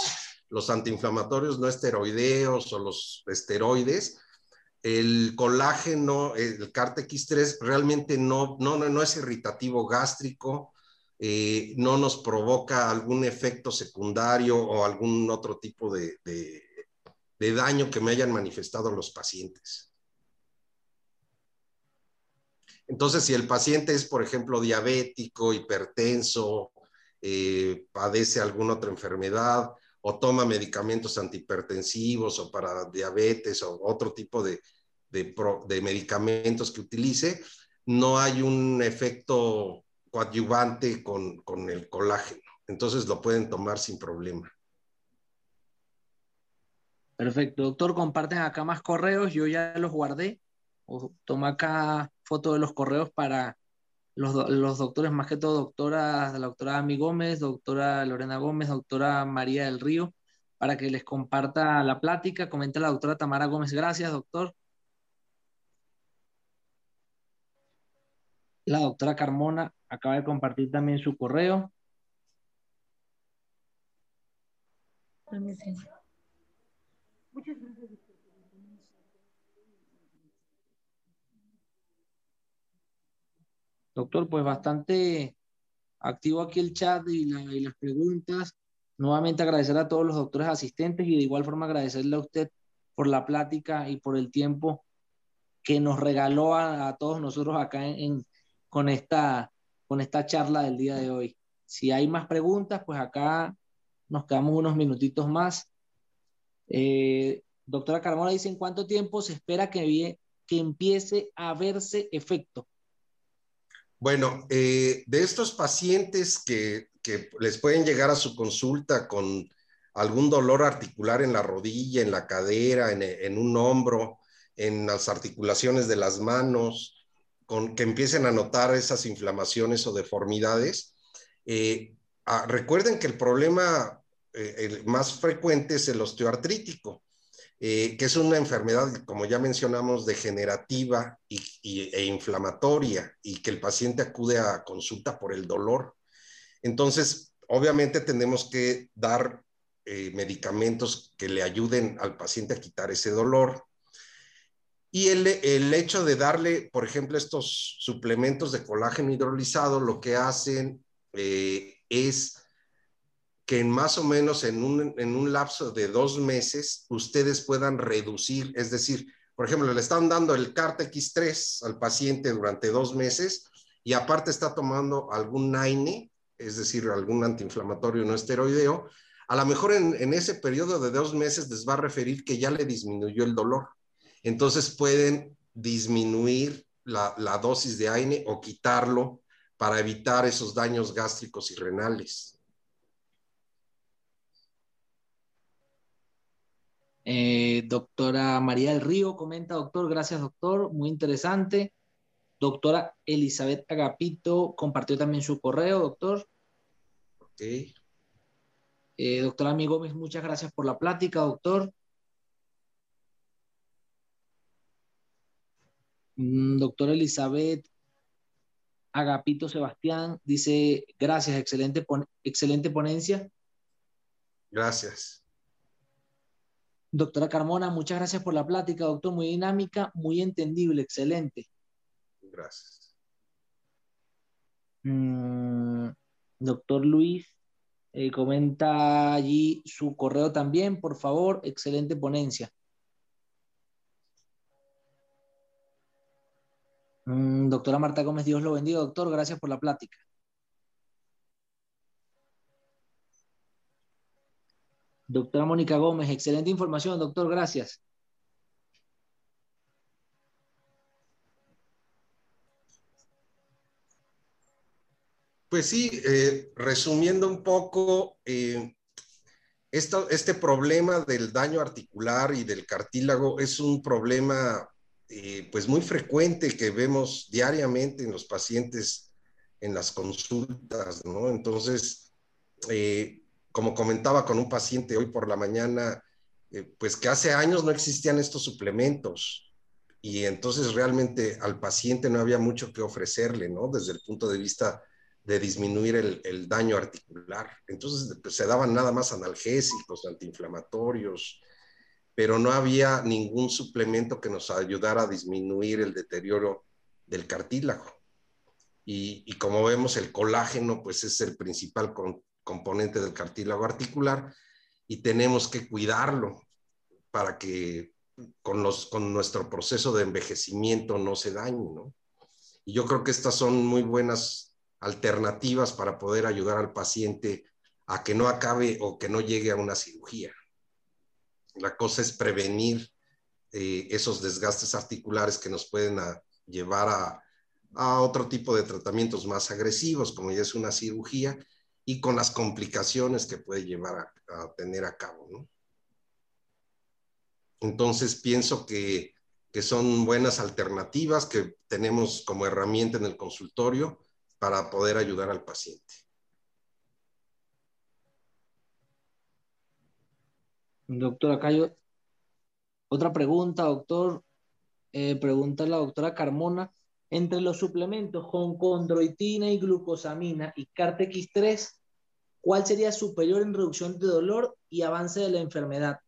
los antiinflamatorios no esteroideos o los esteroides, el colágeno, el CARTX3 realmente no, no, no es irritativo gástrico, eh, no nos provoca algún efecto secundario o algún otro tipo de, daño que me hayan manifestado los pacientes. Entonces, si el paciente es, por ejemplo, diabético, hipertenso, eh, padece alguna otra enfermedad, o toma medicamentos antihipertensivos o para diabetes o otro tipo de, de, medicamentos que utilice, no hay un efecto coadyuvante con, con el colágeno. Entonces lo pueden tomar sin problema. Perfecto, doctor, comparten acá más correos, yo ya los guardé, o toma acá foto de los correos para los, doctores, más que todo, doctora, la doctora Ami Gómez, doctora Lorena Gómez, doctora María del Río, para que les comparta la plática. Comenta la doctora Tamara Gómez. Gracias, doctor. La doctora Carmona acaba de compartir también su correo. Doctor, pues bastante activo aquí el chat y, las preguntas. Nuevamente agradecer a todos los doctores asistentes y de igual forma agradecerle a usted por la plática y por el tiempo que nos regaló a, todos nosotros acá con, esta, con esta charla del día de hoy. Si hay más preguntas, pues acá nos quedamos unos minutitos más. Eh, doctora Carmona dice, ¿en cuánto tiempo se espera que empiece a verse efecto? Bueno, eh, de estos pacientes que, les pueden llegar a su consulta con algún dolor articular en la rodilla, en la cadera, en, un hombro, en las articulaciones de las manos, con, que empiecen a notar esas inflamaciones o deformidades, eh, ah, recuerden que el problema eh, más frecuente es el osteoartrítico. Eh, que es una enfermedad, como ya mencionamos, degenerativa y, e inflamatoria y que el paciente acude a consulta por el dolor. Entonces, obviamente tenemos que dar eh, medicamentos que le ayuden al paciente a quitar ese dolor. Y el, el, hecho de darle, por ejemplo, estos suplementos de colágeno hidrolizado, lo que hacen eh, es que en más o menos en un, en un lapso de dos meses ustedes puedan reducir, es decir, por ejemplo, le están dando el CART-X3 al paciente durante dos meses y aparte está tomando algún NAINE, es decir, algún antiinflamatorio no esteroideo, a lo mejor en, en, ese periodo de dos meses les va a referir que ya le disminuyó el dolor. Entonces pueden disminuir la, la dosis de AINE o quitarlo para evitar esos daños gástricos y renales. Eh, doctora María del Río comenta, doctor, gracias doctor, muy interesante. Doctora Elizabeth Agapito compartió también su correo, doctor. Ok. Eh, doctora Mi Gómez, muchas gracias por la plática, doctor. Mm, doctora Elizabeth Agapito Sebastián dice, gracias, excelente, excelente ponencia. Gracias. Doctora Carmona, muchas gracias por la plática, doctor, muy dinámica, muy entendible, excelente. Gracias. Mm, doctor Luis, eh, comenta allí su correo también, por favor, excelente ponencia. Mm, doctora Marta Gómez, Dios lo bendiga, doctor, gracias por la plática. Doctora Mónica Gómez, excelente información, doctor, gracias. Pues sí, eh, resumiendo un poco, eh, este problema del daño articular y del cartílago es un problema eh, pues muy frecuente que vemos diariamente en los pacientes en las consultas, ¿no? Entonces, como comentaba con un paciente hoy por la mañana, eh, pues que hace años no existían estos suplementos y entonces realmente al paciente no había mucho que ofrecerle, ¿no? Desde el punto de vista de disminuir el, daño articular. Entonces pues, se daban nada más analgésicos, antiinflamatorios, pero no había ningún suplemento que nos ayudara a disminuir el deterioro del cartílago. Y, como vemos, el colágeno, pues es el principal componente del cartílago articular y tenemos que cuidarlo para que con, los, con nuestro proceso de envejecimiento no se dañe, ¿no? Y yo creo que estas son muy buenas alternativas para poder ayudar al paciente a que no acabe o que no llegue a una cirugía. La cosa es prevenir eh, esos desgastes articulares que nos pueden llevar a, a, otro tipo de tratamientos más agresivos, como ya es una cirugía, y con las complicaciones que puede llevar a, tener a cabo. Entonces pienso que, que, son buenas alternativas que tenemos como herramienta en el consultorio para poder ayudar al paciente. Doctora Cayo, otra pregunta, doctor. Eh, pregunta la doctora Carmona. Entre los suplementos con condroitina y glucosamina y CARTX3, ¿Cuál sería superior en reducción de dolor y avance de la enfermedad?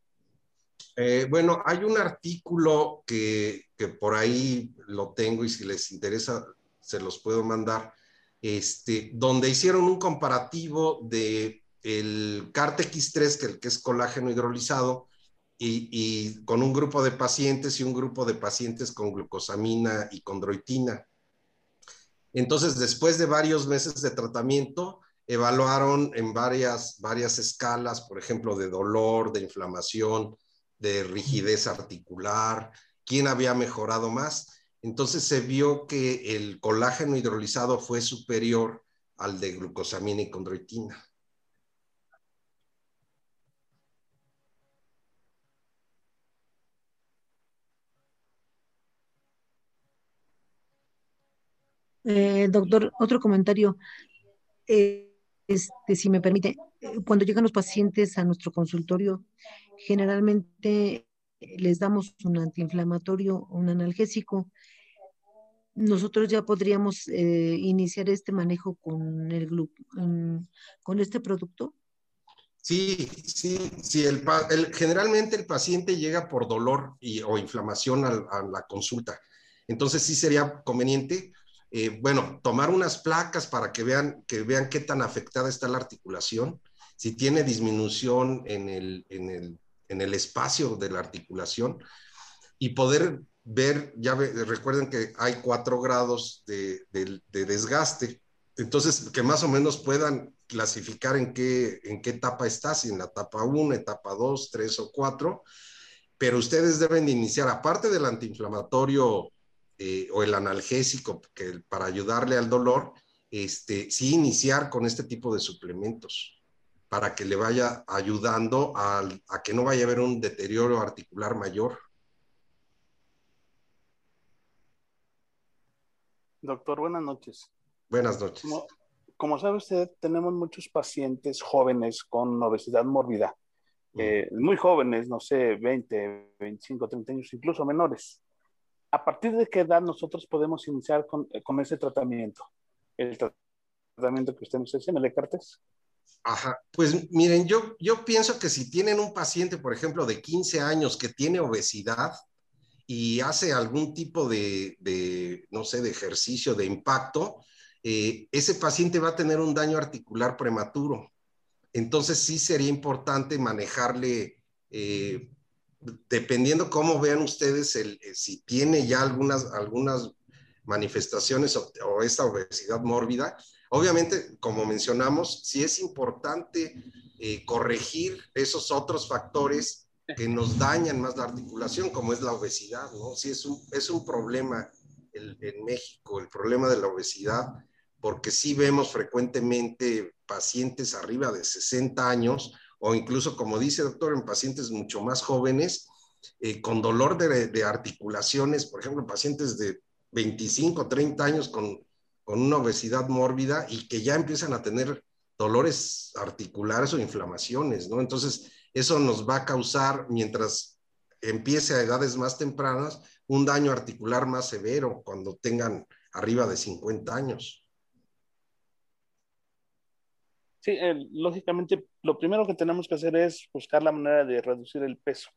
Eh, bueno, hay un artículo que, que, por ahí lo tengo y si les interesa se los puedo mandar, este, donde hicieron un comparativo de el CART-X3, que, que es colágeno hidrolizado, y, y, con un grupo de pacientes y un grupo de pacientes con glucosamina y condroitina. Entonces, después de varios meses de tratamiento, evaluaron en varias, varias escalas, por ejemplo, de dolor, de inflamación, de rigidez articular, quién había mejorado más. Entonces se vio que el colágeno hidrolizado fue superior al de glucosamina y condroitina. Eh, doctor, otro comentario. Eh, este, si me permite, cuando llegan los pacientes a nuestro consultorio, generalmente les damos un antiinflamatorio, un analgésico. Nosotros ya podríamos eh, iniciar este manejo con el con este producto. Sí, sí, sí. Generalmente el paciente llega por dolor o inflamación a la consulta. Entonces sí sería conveniente eh, bueno, tomar unas placas para que vean, que vean qué tan afectada está la articulación, si tiene disminución en el, en el, en el espacio de la articulación. Y poder ver, ya recuerden que hay cuatro grados de, de, desgaste, entonces que más o menos puedan clasificar en qué, en qué etapa está, si en la etapa 1, etapa 2, 3 o 4, pero ustedes deben de iniciar, aparte del antiinflamatorio eh, o el analgésico que, para ayudarle al dolor, este, sí iniciar con este tipo de suplementos para que le vaya ayudando a, a que no vaya a haber un deterioro articular mayor. Doctor, buenas noches. Buenas noches. Como, sabe usted, tenemos muchos pacientes jóvenes con obesidad mórbida, eh, muy jóvenes, no sé, 20, 25, 30 años, incluso menores. ¿A partir de qué edad nosotros podemos iniciar con, con ese tratamiento? El tratamiento que usted nos dice, el Descartes. Ajá, pues miren, yo, yo pienso que si tienen un paciente, por ejemplo, de 15 años que tiene obesidad y hace algún tipo de, de no sé, de ejercicio, de impacto, eh, ese paciente va a tener un daño articular prematuro. Entonces sí sería importante manejarle, eh, dependiendo cómo vean ustedes, el, eh, si tiene ya algunas, algunas manifestaciones o, esta obesidad mórbida, Obviamente, como mencionamos, sí es importante eh, corregir esos otros factores que nos dañan más la articulación, como es la obesidad, ¿no? Sí es un, es un problema en México, el problema de la obesidad, porque sí vemos frecuentemente pacientes arriba de 60 años, o incluso, como dice doctor, en pacientes mucho más jóvenes, eh, con dolor de, articulaciones, por ejemplo, pacientes de 25, 30 años con con una obesidad mórbida y que ya empiezan a tener dolores articulares o inflamaciones, ¿no? Entonces, eso nos va a causar, mientras empiece a edades más tempranas, un daño articular más severo cuando tengan arriba de 50 años. Sí, lógicamente, lo primero que tenemos que hacer es buscar la manera de reducir el peso.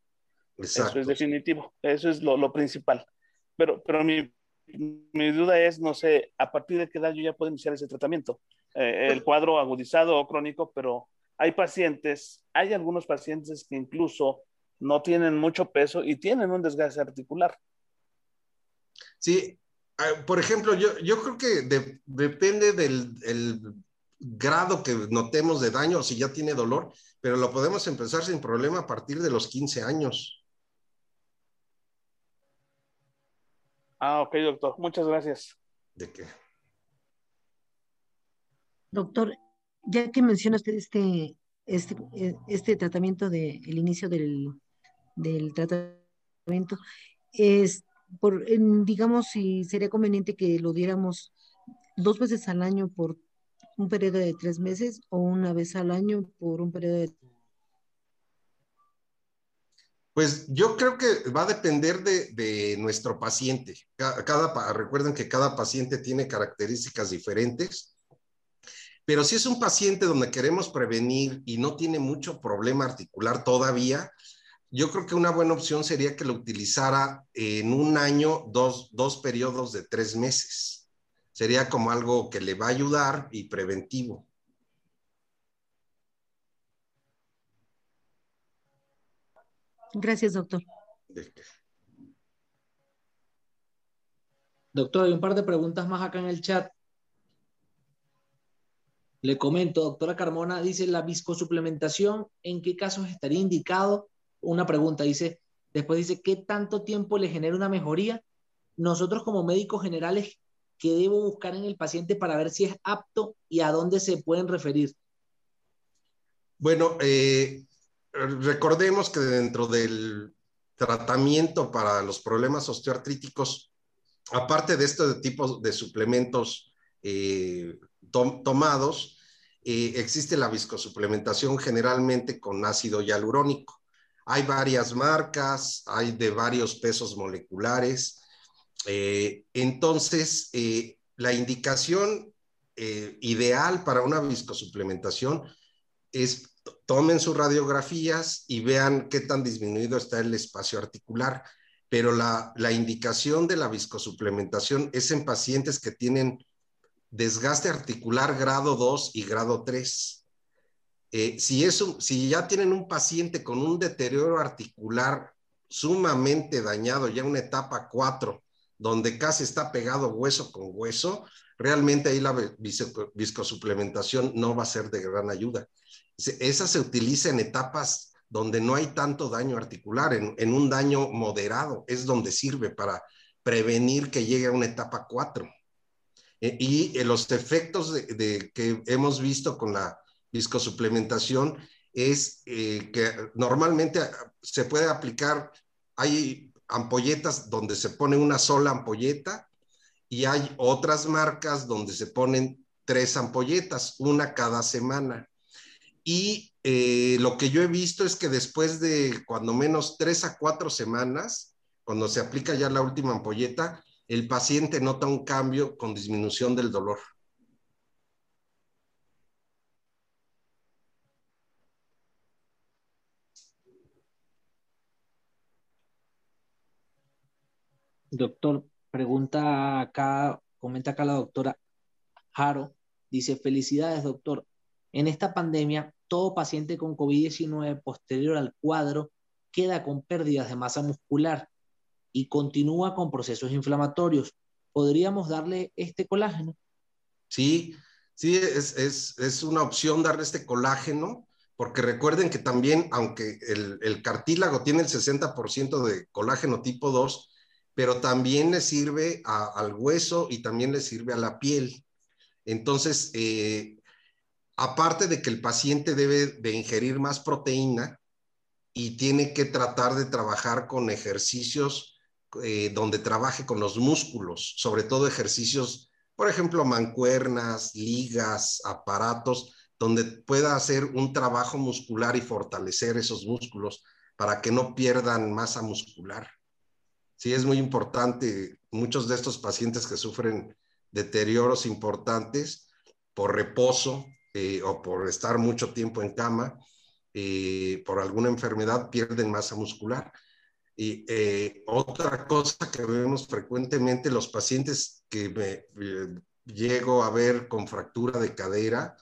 Exacto. Eso es definitivo, eso es lo, lo principal. Pero, pero mi mi duda es, no sé, a partir de qué edad yo ya puedo iniciar ese tratamiento. Eh, el cuadro agudizado o crónico, pero hay pacientes, hay algunos pacientes que incluso no tienen mucho peso y tienen un desgaste articular. Sí, ah, por ejemplo, yo, yo creo que depende del grado que notemos de daño o si ya tiene dolor, pero lo podemos empezar sin problema a partir de los 15 años. Ah, ok, doctor. Muchas gracias. ¿De qué? Doctor, ya que menciona usted este, este, este tratamiento del el inicio del, del tratamiento, es por, digamos, si sería conveniente que lo diéramos dos veces al año por un periodo de tres meses o una vez al año por un periodo de pues yo creo que va a depender de, nuestro paciente. Cada, recuerden que cada paciente tiene características diferentes, pero si es un paciente donde queremos prevenir y no tiene mucho problema articular todavía, yo creo que una buena opción sería que lo utilizara en un año, dos, dos periodos de tres meses. Sería como algo que le va a ayudar y preventivo. Gracias, doctor. Doctor, hay un par de preguntas más acá en el chat. Le comento, doctora Carmona, dice, la viscosuplementación, ¿en qué casos estaría indicado? Una pregunta, dice, después dice, ¿qué tanto tiempo le genera una mejoría? Nosotros como médicos generales, ¿qué debo buscar en el paciente para ver si es apto y a dónde se pueden referir? Bueno, eh, recordemos que dentro del tratamiento para los problemas osteoartríticos, aparte de este tipo de suplementos eh, tomados, eh, existe la viscosuplementación generalmente con ácido hialurónico. Hay varias marcas, hay de varios pesos moleculares. Eh, entonces, la indicación ideal para una viscosuplementación es tomen sus radiografías y vean qué tan disminuido está el espacio articular. Pero la, indicación de la viscosuplementación es en pacientes que tienen desgaste articular grado 2 y grado 3. Eh, si, si ya tienen un paciente con un deterioro articular sumamente dañado, ya una etapa 4, donde casi está pegado hueso con hueso, realmente ahí la viscosuplementación no va a ser de gran ayuda esa se utiliza en etapas donde no hay tanto daño articular, en, un daño moderado, es donde sirve para prevenir que llegue a una etapa 4. E, y eh, los efectos de, que hemos visto con la viscosuplementación es eh, que normalmente se puede aplicar, hay ampolletas donde se pone una sola ampolleta y hay otras marcas donde se ponen tres ampolletas, una cada semana. Y eh, lo que yo he visto es que después de cuando menos tres a cuatro semanas, cuando se aplica ya la última ampolleta, el paciente nota un cambio con disminución del dolor. Doctor, pregunta acá, comenta acá la doctora Jaro, dice, felicidades doctor, en esta pandemia todo paciente con COVID-19 posterior al cuadro queda con pérdidas de masa muscular y continúa con procesos inflamatorios. ¿Podríamos darle este colágeno? Sí, sí, es, es, es una opción darle este colágeno, porque recuerden que también, aunque el, el cartílago tiene el 60% de colágeno tipo 2, pero también le sirve al hueso y también le sirve a la piel. Entonces, eh, aparte de que el paciente debe de ingerir más proteína y tiene que tratar de trabajar con ejercicios eh, donde trabaje con los músculos, sobre todo ejercicios, por ejemplo, mancuernas, ligas, aparatos, donde pueda hacer un trabajo muscular y fortalecer esos músculos para que no pierdan masa muscular. Sí, es muy importante. Muchos de estos pacientes que sufren deterioros importantes por reposo eh, o por estar mucho tiempo en cama, eh, por alguna enfermedad, pierden masa muscular. Y eh, otra cosa que vemos frecuentemente, los pacientes que me llego a ver con fractura de cadera,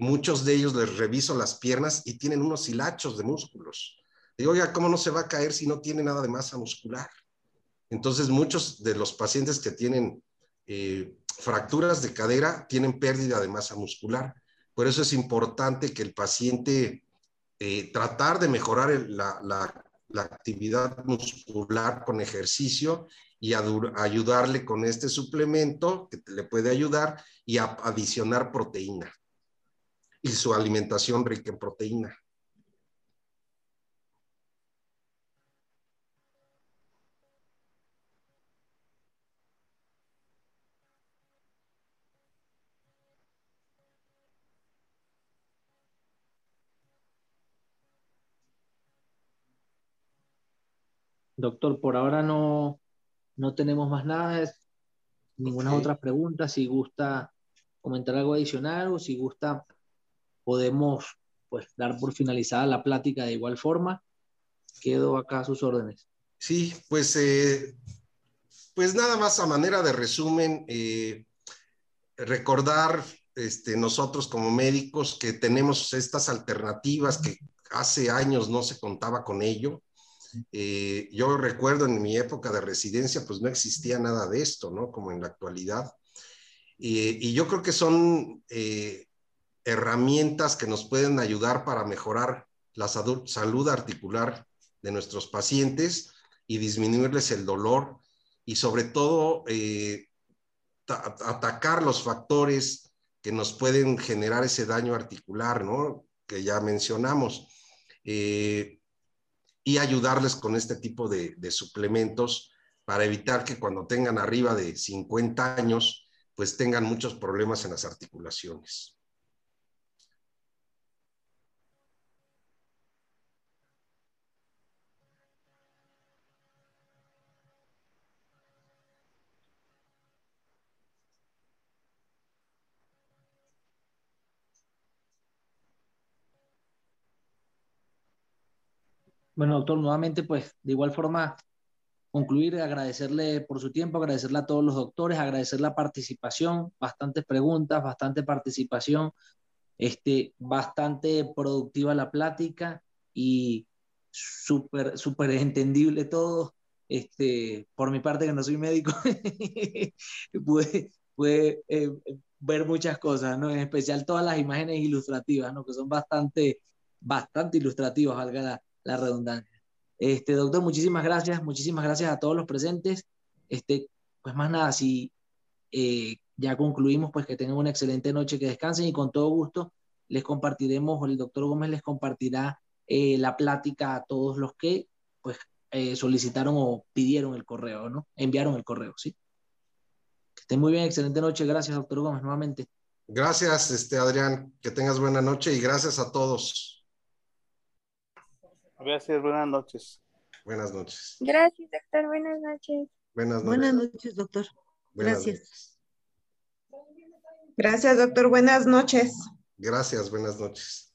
muchos de ellos les reviso las piernas y tienen unos hilachos de músculos. Digo, oiga, ¿cómo no se va a caer si no tiene nada de masa muscular? Entonces, muchos de los pacientes que tienen eh, fracturas de cadera tienen pérdida de masa muscular. Por eso es importante que el paciente eh, tratar de mejorar la, la, actividad muscular con ejercicio y ayudarle con este suplemento que le puede ayudar y adicionar proteína y su alimentación rica en proteína. Doctor, por ahora no, no tenemos más nada, ninguna otra pregunta. Si gusta comentar algo adicional o si gusta, podemos pues dar por finalizada la plática de igual forma. Quedo acá a sus órdenes. Sí, pues, eh, pues nada más a manera de resumen, eh, recordar este, nosotros como médicos que tenemos estas alternativas que hace años no se contaba con ello. Eh, yo recuerdo en mi época de residencia, pues no existía nada de esto, ¿no? Como en la actualidad. y yo creo que son eh, herramientas que nos pueden ayudar para mejorar la salud, articular de nuestros pacientes y disminuirles el dolor y sobre todo eh, atacar los factores que nos pueden generar ese daño articular, ¿no? Que ya mencionamos. Eh, y ayudarles con este tipo de, suplementos para evitar que cuando tengan arriba de 50 años, pues tengan muchos problemas en las articulaciones. Bueno, doctor, nuevamente, pues de igual forma, concluir, agradecerle por su tiempo, agradecerle a todos los doctores, agradecer la participación, bastantes preguntas, bastante participación, este, bastante productiva la plática y súper, súper entendible todo. Este, por mi parte, que no soy médico, pude, eh, ver muchas cosas, ¿no? En especial todas las imágenes ilustrativas, ¿no? Que son bastante, bastante ilustrativas, valga la, la redundancia. Este, doctor, muchísimas gracias, muchísimas gracias a todos los presentes. Este, pues más nada, si eh, ya concluimos, pues que tengan una excelente noche, que descansen y con todo gusto les compartiremos, o el doctor Gómez les compartirá eh, la plática a todos los que pues eh, solicitaron o pidieron el correo, ¿no? Enviaron el correo, ¿sí? Que estén muy bien, excelente noche. Gracias, doctor Gómez, nuevamente. Gracias, este, Adrián. Que tengas buena noche y gracias a todos. Gracias, buenas noches. Buenas noches. Gracias, doctor. Buenas noches. Buenas noches, buenas noches doctor. Gracias. Gracias, doctor. Buenas noches. Gracias, buenas noches.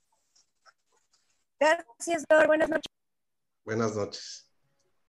Gracias, doctor. Buenas noches. Buenas noches.